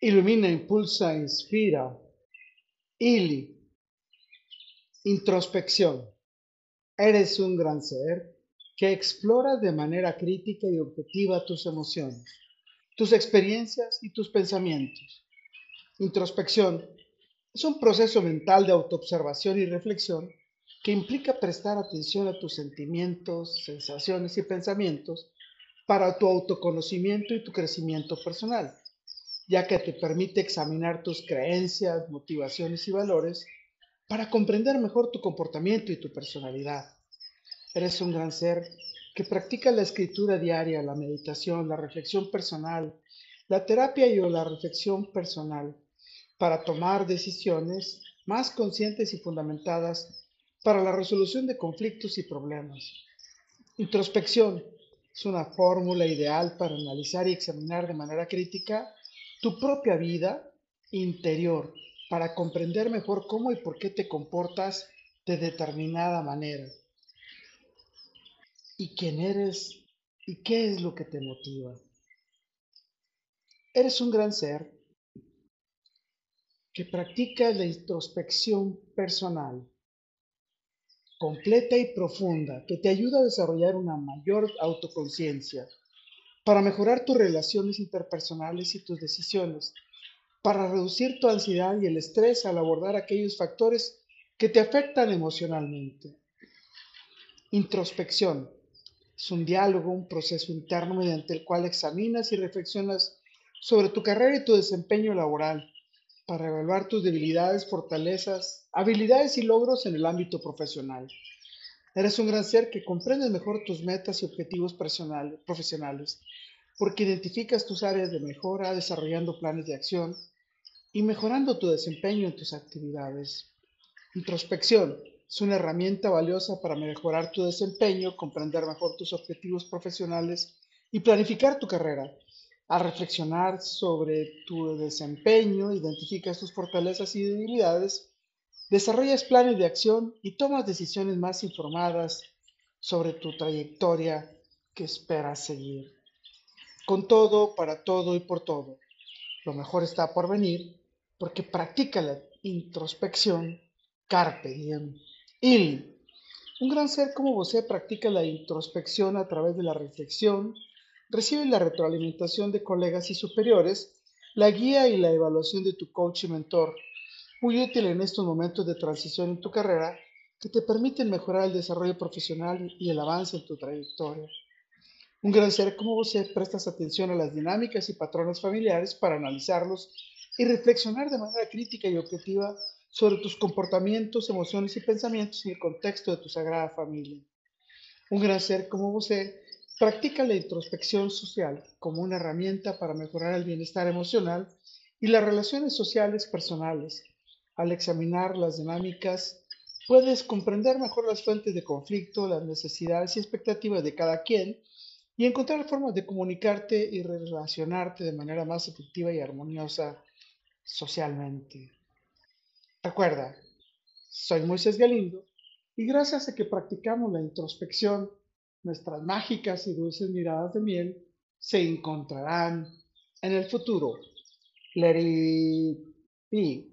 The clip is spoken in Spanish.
Ilumina, impulsa, inspira. Ili. Introspección. Eres un gran ser que explora de manera crítica y objetiva tus emociones, tus experiencias y tus pensamientos. Introspección es un proceso mental de autoobservación y reflexión que implica prestar atención a tus sentimientos, sensaciones y pensamientos para tu autoconocimiento y tu crecimiento personal ya que te permite examinar tus creencias, motivaciones y valores para comprender mejor tu comportamiento y tu personalidad. Eres un gran ser que practica la escritura diaria, la meditación, la reflexión personal, la terapia y o la reflexión personal para tomar decisiones más conscientes y fundamentadas para la resolución de conflictos y problemas. Introspección es una fórmula ideal para analizar y examinar de manera crítica tu propia vida interior para comprender mejor cómo y por qué te comportas de determinada manera. Y quién eres y qué es lo que te motiva. Eres un gran ser que practica la introspección personal, completa y profunda, que te ayuda a desarrollar una mayor autoconciencia para mejorar tus relaciones interpersonales y tus decisiones, para reducir tu ansiedad y el estrés al abordar aquellos factores que te afectan emocionalmente. Introspección es un diálogo, un proceso interno mediante el cual examinas y reflexionas sobre tu carrera y tu desempeño laboral para evaluar tus debilidades, fortalezas, habilidades y logros en el ámbito profesional. Eres un gran ser que comprende mejor tus metas y objetivos profesionales, porque identificas tus áreas de mejora, desarrollando planes de acción y mejorando tu desempeño en tus actividades. Introspección es una herramienta valiosa para mejorar tu desempeño, comprender mejor tus objetivos profesionales y planificar tu carrera. Al reflexionar sobre tu desempeño, identificas tus fortalezas y debilidades desarrollas planes de acción y tomas decisiones más informadas sobre tu trayectoria que esperas seguir. Con todo, para todo y por todo, lo mejor está por venir porque practica la introspección carpe diem. Il. Un gran ser como vos practica la introspección a través de la reflexión, recibe la retroalimentación de colegas y superiores, la guía y la evaluación de tu coach y mentor, muy útil en estos momentos de transición en tu carrera que te permiten mejorar el desarrollo profesional y el avance en tu trayectoria. Un gran ser como vos prestas atención a las dinámicas y patrones familiares para analizarlos y reflexionar de manera crítica y objetiva sobre tus comportamientos, emociones y pensamientos en el contexto de tu sagrada familia. Un gran ser como vos practica la introspección social como una herramienta para mejorar el bienestar emocional y las relaciones sociales personales, al examinar las dinámicas, puedes comprender mejor las fuentes de conflicto, las necesidades y expectativas de cada quien y encontrar formas de comunicarte y relacionarte de manera más efectiva y armoniosa socialmente. Recuerda, soy Moisés Galindo y gracias a que practicamos la introspección, nuestras mágicas y dulces miradas de miel se encontrarán en el futuro. Let it be.